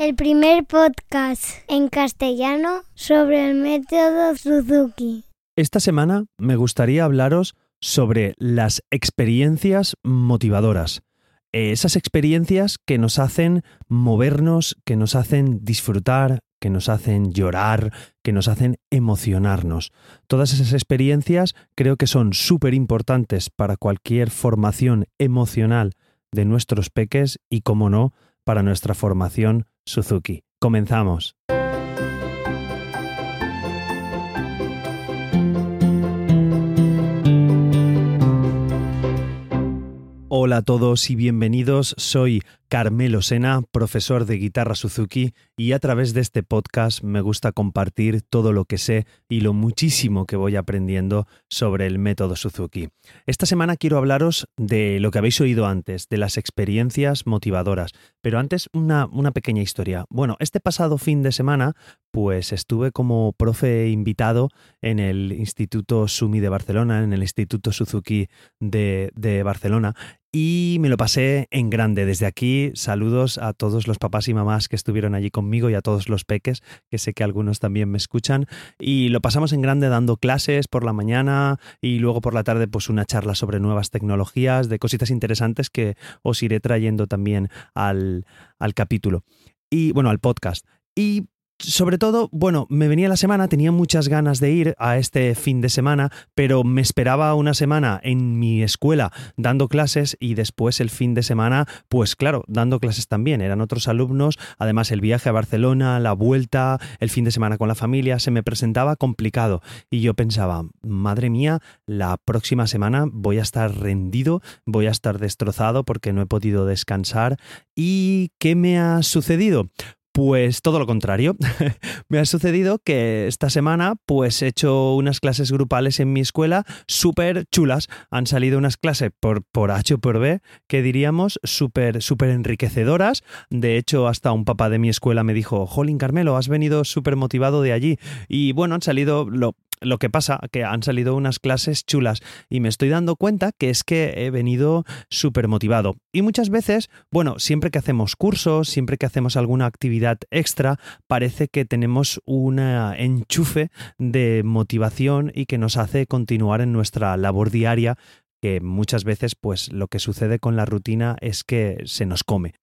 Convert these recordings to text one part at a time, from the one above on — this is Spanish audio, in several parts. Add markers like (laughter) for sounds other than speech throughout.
el primer podcast en castellano sobre el método Suzuki. Esta semana me gustaría hablaros sobre las experiencias motivadoras. Eh, esas experiencias que nos hacen movernos, que nos hacen disfrutar, que nos hacen llorar, que nos hacen emocionarnos. Todas esas experiencias creo que son súper importantes para cualquier formación emocional de nuestros peques y, como no, para nuestra formación Suzuki. Comenzamos. Hola a todos y bienvenidos. Soy Carmelo Sena, profesor de guitarra Suzuki, y a través de este podcast me gusta compartir todo lo que sé y lo muchísimo que voy aprendiendo sobre el método Suzuki. Esta semana quiero hablaros de lo que habéis oído antes, de las experiencias motivadoras, pero antes una, una pequeña historia. Bueno, este pasado fin de semana pues estuve como profe invitado en el Instituto Sumi de Barcelona, en el Instituto Suzuki de, de Barcelona, y me lo pasé en grande. Desde aquí, saludos a todos los papás y mamás que estuvieron allí conmigo y a todos los peques, que sé que algunos también me escuchan. Y lo pasamos en grande dando clases por la mañana y luego por la tarde, pues una charla sobre nuevas tecnologías, de cositas interesantes que os iré trayendo también al, al capítulo. Y bueno, al podcast. Y sobre todo, bueno, me venía la semana, tenía muchas ganas de ir a este fin de semana, pero me esperaba una semana en mi escuela dando clases y después el fin de semana, pues claro, dando clases también. Eran otros alumnos, además el viaje a Barcelona, la vuelta, el fin de semana con la familia, se me presentaba complicado y yo pensaba, madre mía, la próxima semana voy a estar rendido, voy a estar destrozado porque no he podido descansar. ¿Y qué me ha sucedido? Pues todo lo contrario. (laughs) Me ha sucedido que esta semana pues he hecho unas clases grupales en mi escuela súper chulas. Han salido unas clases por, por H o por B que diríamos súper súper enriquecedoras. De hecho, hasta un papá de mi escuela me dijo, Jolín Carmelo, has venido súper motivado de allí. Y bueno, han salido lo, lo que pasa que han salido unas clases chulas y me estoy dando cuenta que es que he venido súper motivado. Y muchas veces, bueno, siempre que hacemos cursos, siempre que hacemos alguna actividad extra, parece que tenemos un enchufe de motivación y que nos hace continuar en nuestra labor diaria que muchas veces pues lo que sucede con la rutina es que se nos come.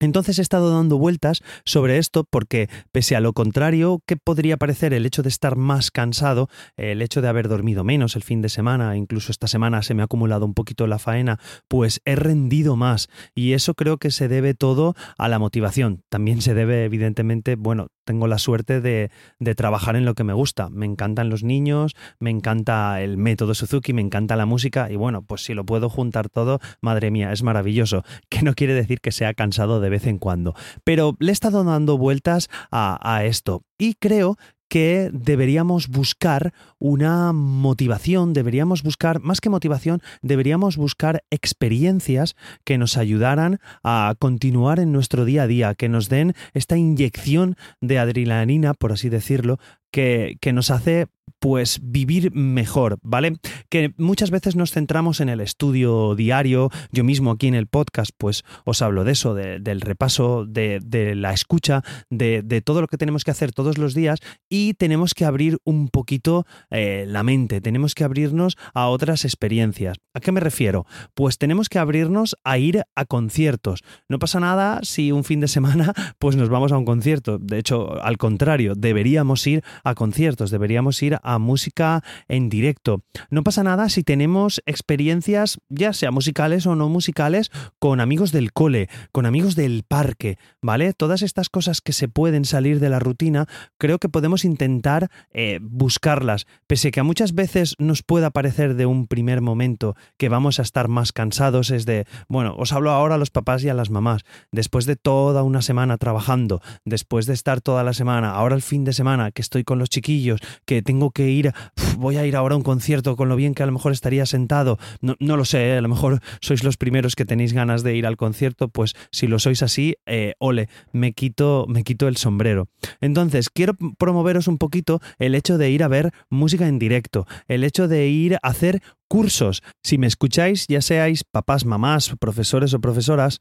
Entonces he estado dando vueltas sobre esto porque, pese a lo contrario que podría parecer el hecho de estar más cansado, el hecho de haber dormido menos el fin de semana, incluso esta semana se me ha acumulado un poquito la faena, pues he rendido más y eso creo que se debe todo a la motivación. También se debe, evidentemente, bueno, tengo la suerte de, de, trabajar en lo que me gusta. Me encantan los niños, me encanta el método Suzuki, me encanta la música y bueno, pues si lo puedo juntar todo, madre mía, es maravilloso. (laughs) Que no quiere decir que sea cansado de vez en cuando. Pero le he estado dando vueltas a, a esto y creo que deberíamos buscar una motivación, deberíamos buscar, más que motivación, deberíamos buscar experiencias que nos ayudaran a continuar en nuestro día a día, que nos den esta inyección de adrenalina, por así decirlo, que, que nos hace pues vivir mejor, ¿vale? Que muchas veces nos centramos en el estudio diario, yo mismo aquí en el podcast pues os hablo de eso, del repaso, de, la escucha, de, de, todo lo que tenemos que hacer todos los días y tenemos que abrir un poquito eh, la mente, tenemos que abrirnos a otras experiencias. ¿A qué me refiero? Pues tenemos que abrirnos a ir a conciertos. No pasa nada si un fin de semana (laughs) pues nos vamos a un concierto, de hecho al contrario, deberíamos ir a conciertos, deberíamos ir a música en directo. No pasa nada si tenemos experiencias, ya sea musicales o no musicales, con amigos del cole, con amigos del parque, ¿vale? Todas estas cosas que se pueden salir de la rutina, creo que podemos intentar eh, buscarlas, pese que a muchas veces nos pueda parecer de un primer momento que vamos a estar más cansados, es de, bueno, os hablo ahora a los papás y a las mamás, después de toda una semana trabajando, después de estar toda la semana, ahora el fin de semana que estoy con los chiquillos, que tengo que ir, voy a ir ahora a un concierto con lo bien que a lo mejor estaría sentado. No, no lo sé, ¿eh? a lo mejor sois los primeros que tenéis ganas de ir al concierto, pues si lo sois así, eh, ole, me quito, me quito el sombrero. Entonces, quiero promoveros un poquito el hecho de ir a ver música en directo, el hecho de ir a hacer cursos. Si me escucháis, ya seáis papás, mamás, profesores o profesoras,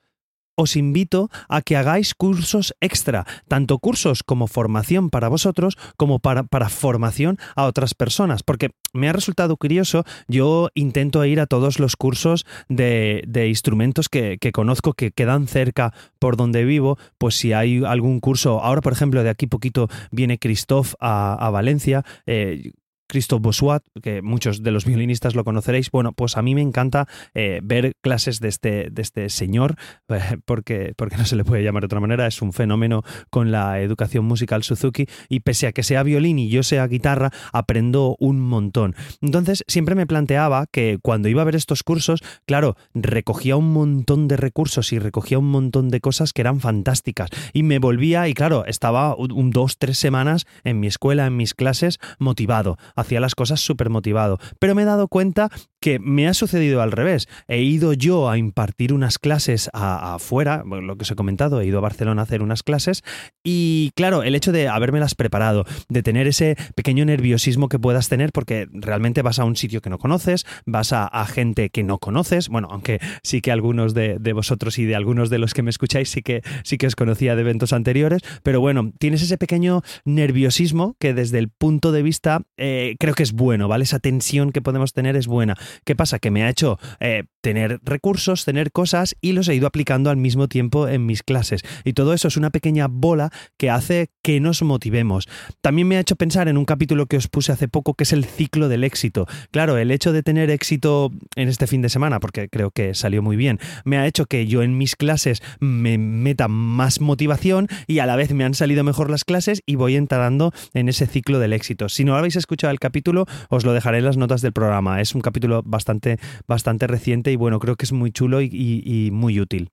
os invito a que hagáis cursos extra, tanto cursos como formación para vosotros como para, para formación a otras personas, porque me ha resultado curioso, yo intento ir a todos los cursos de, instrumentos que, conozco que quedan cerca por donde vivo, pues si hay algún curso, ahora por ejemplo de aquí poquito viene Christoph a, Valencia, eh, Christophe Bossuat, que muchos de los violinistas lo conoceréis. Bueno, pues a mí me encanta eh, ver clases de este, este señor, porque, porque no se le puede llamar de otra manera, es un fenómeno con la educación musical Suzuki y pese a que sea violín y yo sea guitarra, aprendo un montón. Entonces, siempre me planteaba que cuando iba a ver estos cursos, claro, recogía un montón de recursos y recogía un montón de cosas que eran fantásticas y me volvía y claro, estaba un, dos, tres semanas en mi escuela, en mis clases, motivado hacía las cosas súper motivado. Pero me he dado cuenta que me ha sucedido al revés. He ido yo a impartir unas clases afuera, lo que os he comentado, he ido a Barcelona a hacer unas clases y claro, el hecho de habérmelas preparado, de tener ese pequeño nerviosismo que puedas tener porque realmente vas a un sitio que no conoces, vas a, gente que no conoces, bueno, aunque sí que algunos de, vosotros y de algunos de los que me escucháis sí que, sí que os conocía de eventos anteriores, pero bueno, tienes ese pequeño nerviosismo que desde el punto de vista eh, creo que es bueno, ¿vale? Esa tensión que podemos tener es buena. ¿Qué pasa? Que me ha hecho eh, tener recursos, tener cosas y los he ido aplicando al mismo tiempo en mis clases. Y todo eso es una pequeña bola que hace que nos motivemos. También me ha hecho pensar en un capítulo que os puse hace poco que es el ciclo del éxito. Claro, el hecho de tener éxito en este fin de semana, porque creo que salió muy bien, me ha hecho que yo en mis clases me meta más motivación y a la vez me han salido mejor las clases y voy entrando en ese ciclo del éxito. Si no habéis escuchado capítulo, os lo dejaré en las notas del programa. Es un capítulo bastante, bastante reciente y bueno, creo que es muy chulo y muy útil.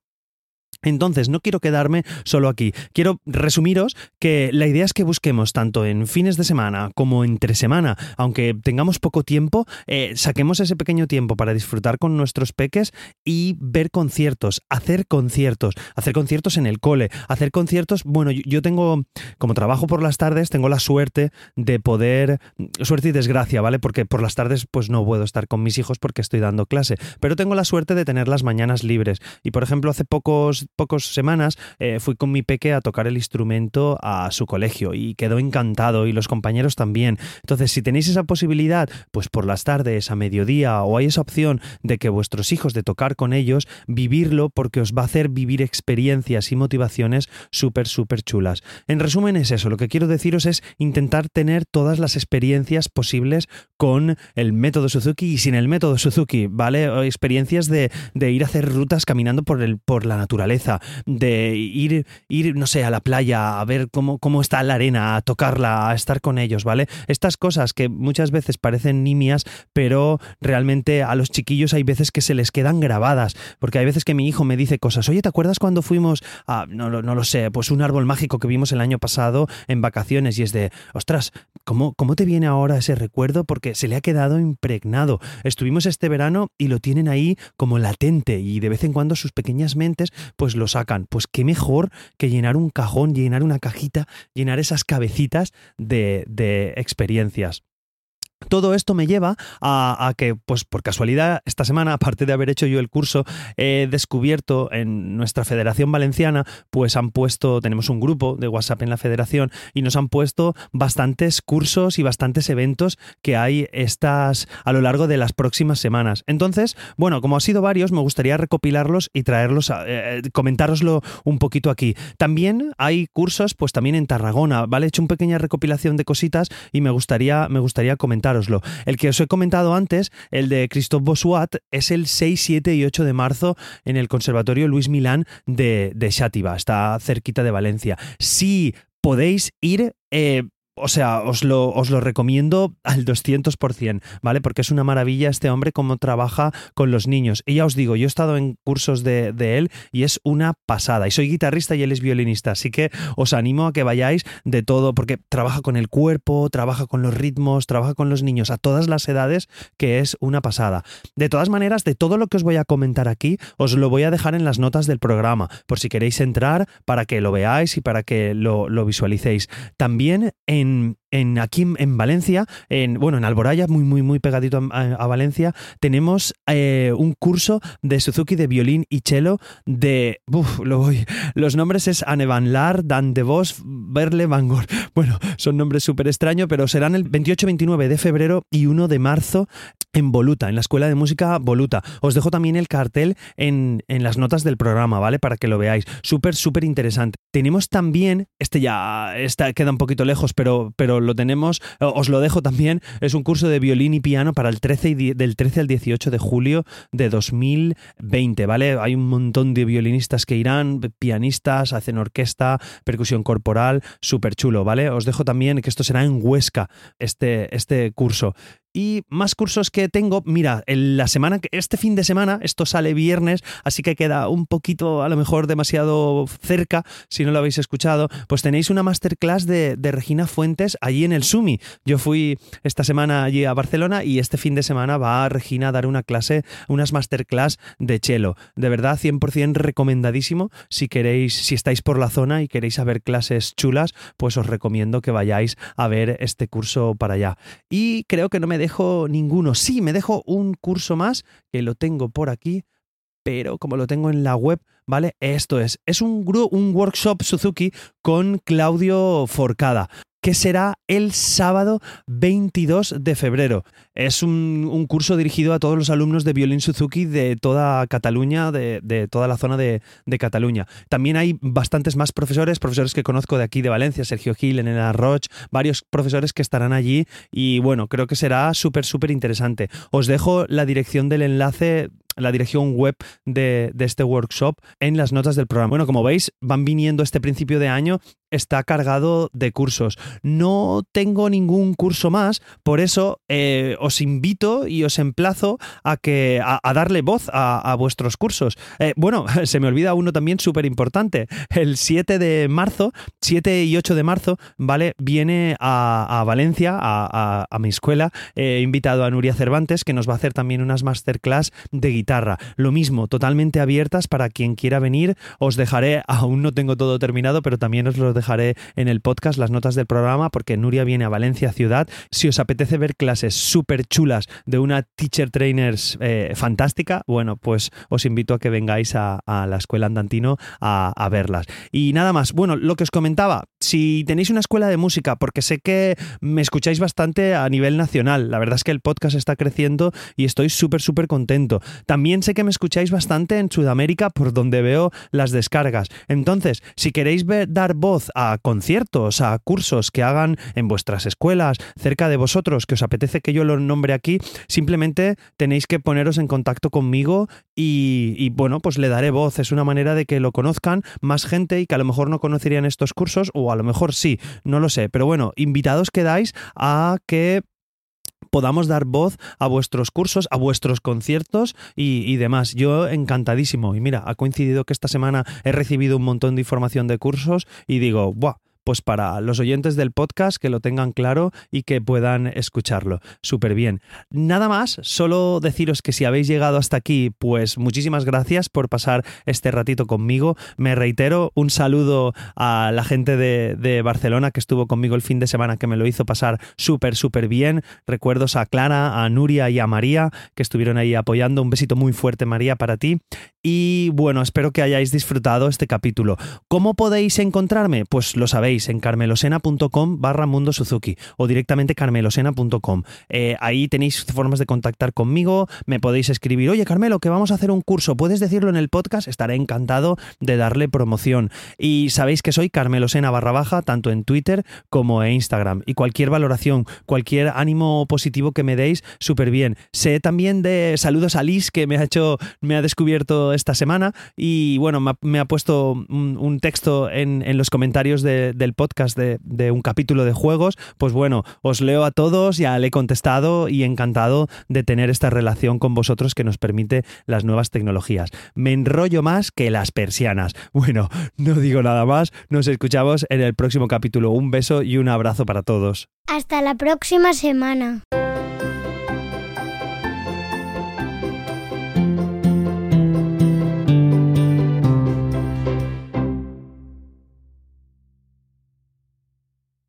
Entonces, no quiero quedarme solo aquí. Quiero resumiros que la idea es que busquemos tanto en fines de semana como entre semana, aunque tengamos poco tiempo, eh, saquemos ese pequeño tiempo para disfrutar con nuestros peques y ver conciertos, hacer conciertos, hacer conciertos en el cole, hacer conciertos. Bueno, yo tengo, como trabajo por las tardes, tengo la suerte de poder, suerte y desgracia, ¿vale? Porque por las tardes pues no puedo estar con mis hijos porque estoy dando clase, pero tengo la suerte de tener las mañanas libres. Y por ejemplo, hace pocos pocas semanas eh, fui con mi peque a tocar el instrumento a su colegio y quedó encantado y los compañeros también. Entonces, si tenéis esa posibilidad, pues por las tardes, a mediodía, o hay esa opción de que vuestros hijos de tocar con ellos, vivirlo porque os va a hacer vivir experiencias y motivaciones súper, súper chulas. En resumen es eso, lo que quiero deciros es intentar tener todas las experiencias posibles con el método Suzuki y sin el método Suzuki, ¿vale? experiencias de, de ir a hacer rutas caminando por, el, por la naturaleza de ir, ir, no sé, a la playa, a ver cómo, cómo está la arena, a tocarla, a estar con ellos, ¿vale? Estas cosas que muchas veces parecen nimias, pero realmente a los chiquillos hay veces que se les quedan grabadas, porque hay veces que mi hijo me dice cosas, oye, ¿te acuerdas cuando fuimos a, no, no lo sé, pues un árbol mágico que vimos el año pasado en vacaciones y es de, ostras, ¿cómo, cómo te viene ahora ese recuerdo? Porque se le ha quedado impregnado. Estuvimos este verano y lo tienen ahí como latente y de vez en cuando sus pequeñas mentes pues lo sacan. Pues qué mejor que llenar un cajón, llenar una cajita, llenar esas cabecitas de, de experiencias. Todo esto me lleva a, que, pues por casualidad, esta semana, (laughs) aparte de haber hecho yo el curso, he descubierto en nuestra Federación Valenciana, pues han puesto, tenemos un grupo de WhatsApp en la Federación y nos han puesto bastantes cursos y bastantes eventos que hay estas a lo largo de las próximas semanas. Entonces, bueno, como ha sido varios, me gustaría recopilarlos y traerlos, a, eh, comentároslo un poquito aquí. También hay cursos, pues también en Tarragona, ¿vale? He hecho una pequeña recopilación de cositas y me gustaría, me gustaría comentar el que os he comentado antes, el de Christophe Bossuat, es el 6, 7 y 8 de marzo en el Conservatorio Luis Milán de, de está cerquita de Valencia. Si podéis ir, eh, o sea, os lo, os lo recomiendo al 200%, ¿vale? Porque es una maravilla este hombre cómo trabaja con los niños. Y ya os digo, yo he estado en cursos de, de, él y es una pasada. Y soy guitarrista y él es violinista, así que os animo a que vayáis de todo, porque trabaja con el cuerpo, trabaja con los ritmos, trabaja con los niños a todas las edades, que es una pasada. De todas maneras, de todo lo que os voy a comentar aquí, os lo voy a dejar en las notas del programa, por si queréis entrar, para que lo veáis y para que lo, lo visualicéis. También en en, en aquí en, Valencia, en, bueno, en Alboraya, muy, muy, muy pegadito a, Valencia, tenemos eh, un curso de Suzuki de violín y cello de, uf, lo voy, los nombres es Anne Van Laar, Dan de Vos, Berle Van Gogh. (laughs) Bueno, son nombres súper extraños, pero serán el 28-29 de febrero y 1 de marzo en Voluta, en la Escuela de Música Voluta. Os dejo también el cartel en, en las notas del programa, ¿vale? Para que lo veáis. Súper, súper interesante. Tenemos también, este ya está, queda un poquito lejos, pero, pero lo tenemos, os lo dejo también, es un curso de violín y piano para el 13 y del 13 al 18 de julio de 2020, ¿vale? Hay un montón de violinistas que irán, pianistas, hacen orquesta, percusión corporal, súper chulo, ¿vale? Os dejo también que esto será en Huesca, este, este curso. Y más cursos que tengo, mira, en la semana, este fin de semana, esto sale viernes, así que queda un poquito, a lo mejor demasiado cerca, si no lo habéis escuchado, pues tenéis una masterclass de, de Regina Fuentes allí en el Sumi. Yo fui esta semana allí a Barcelona y este fin de semana va Regina a dar una clase, unas masterclass de cello. De verdad, 100% recomendadísimo. Si queréis, si estáis por la zona y queréis saber clases chulas, pues os recomiendo que vayáis a ver este curso para allá. Y creo que no me dejo ninguno. Sí, me dejo un curso más que lo tengo por aquí, pero como lo tengo en la web, ¿vale? Esto es, es un, un workshop Suzuki con Claudio Forcada que será el sábado 22 de febrero. Es un, curso dirigido a todos los alumnos de violín Suzuki de toda Cataluña, de, toda la zona de, Cataluña. También hay bastantes más profesores, profesores que conozco de aquí de Valencia, Sergio Gil, Elena Roche, varios profesores que estarán allí y bueno, creo que será súper, súper interesante. Os dejo la dirección del enlace la dirección web de, de, este workshop en las notas del programa. Bueno, como veis, van viniendo este principio de año está cargado de cursos. No tengo ningún curso más, por eso eh, os invito y os emplazo a que a, darle voz a, vuestros cursos. Eh, bueno, (laughs) se me olvida uno también súper importante. El 7 de marzo, 7 y 8 de marzo, ¿vale? Viene a, Valencia, a, mi escuela. He invitado a Nuria Cervantes, que nos va a hacer también unas masterclass de guitarra. Lo mismo, totalmente abiertas para quien quiera venir. Os dejaré, (laughs) aún no tengo todo terminado, pero también os lo dejaré en el podcast las notas del programa porque Nuria viene a Valencia ciudad. Si os apetece ver clases súper chulas de una teacher trainers eh, fantástica, bueno, pues os invito a que vengáis a, la escuela Andantino a, a, verlas. Y nada más, bueno, lo que os comentaba, si tenéis una escuela de música, porque sé que me escucháis bastante a nivel nacional, la verdad es que el podcast está creciendo y estoy súper, súper contento. También sé que me escucháis bastante en Sudamérica por donde veo las descargas. Entonces, si queréis ver, dar voz a conciertos, a cursos que hagan en vuestras escuelas, cerca de vosotros, que os apetece que yo lo nombre aquí, simplemente tenéis que poneros en contacto conmigo y, bueno, pues le daré voz. Es una manera de que lo conozcan más gente y que a lo mejor no conocerían estos cursos o a lo mejor sí, no lo sé. Pero bueno, invitados quedáis a que podamos dar voz a vuestros cursos, a vuestros conciertos y, demás. Yo encantadísimo. Y mira, ha coincidido que esta semana he recibido un montón de información de cursos y digo, ¡buah! Pues para los oyentes del podcast que lo tengan claro y que puedan escucharlo. Súper bien. Nada más, solo deciros que si habéis llegado hasta aquí, pues muchísimas gracias por pasar este ratito conmigo. Me reitero, un saludo a la gente de, Barcelona que estuvo conmigo el fin de semana, que me lo hizo pasar súper, súper bien. Recuerdos a Clara, a Nuria y a María, que estuvieron ahí apoyando. Un besito muy fuerte, María, para ti. Y bueno, espero que hayáis disfrutado este capítulo. ¿Cómo podéis encontrarme? Pues lo sabéis en carmelosena.com barra Mundo Suzuki o directamente carmelosena.com. Eh, ahí tenéis formas de contactar conmigo, me podéis escribir, oye Carmelo, que vamos a hacer un curso, ¿puedes decirlo en el podcast? Estaré encantado de darle promoción. Y sabéis que soy carmelosena barra baja, tanto en Twitter como en Instagram. Y cualquier valoración, cualquier ánimo positivo que me deis, súper bien. Sé también de saludos a Liz, que me ha hecho, me ha descubierto esta semana y bueno, me ha, puesto un, texto en, los comentarios del podcast de, un capítulo de juegos, pues bueno, os leo a todos, ya le he contestado y encantado de tener esta relación con vosotros que nos permite las nuevas tecnologías. Me enrollo más que las persianas. (laughs) Bueno, no digo nada más, nos escuchamos en el próximo capítulo. Un beso y un abrazo para todos. Hasta la próxima semana.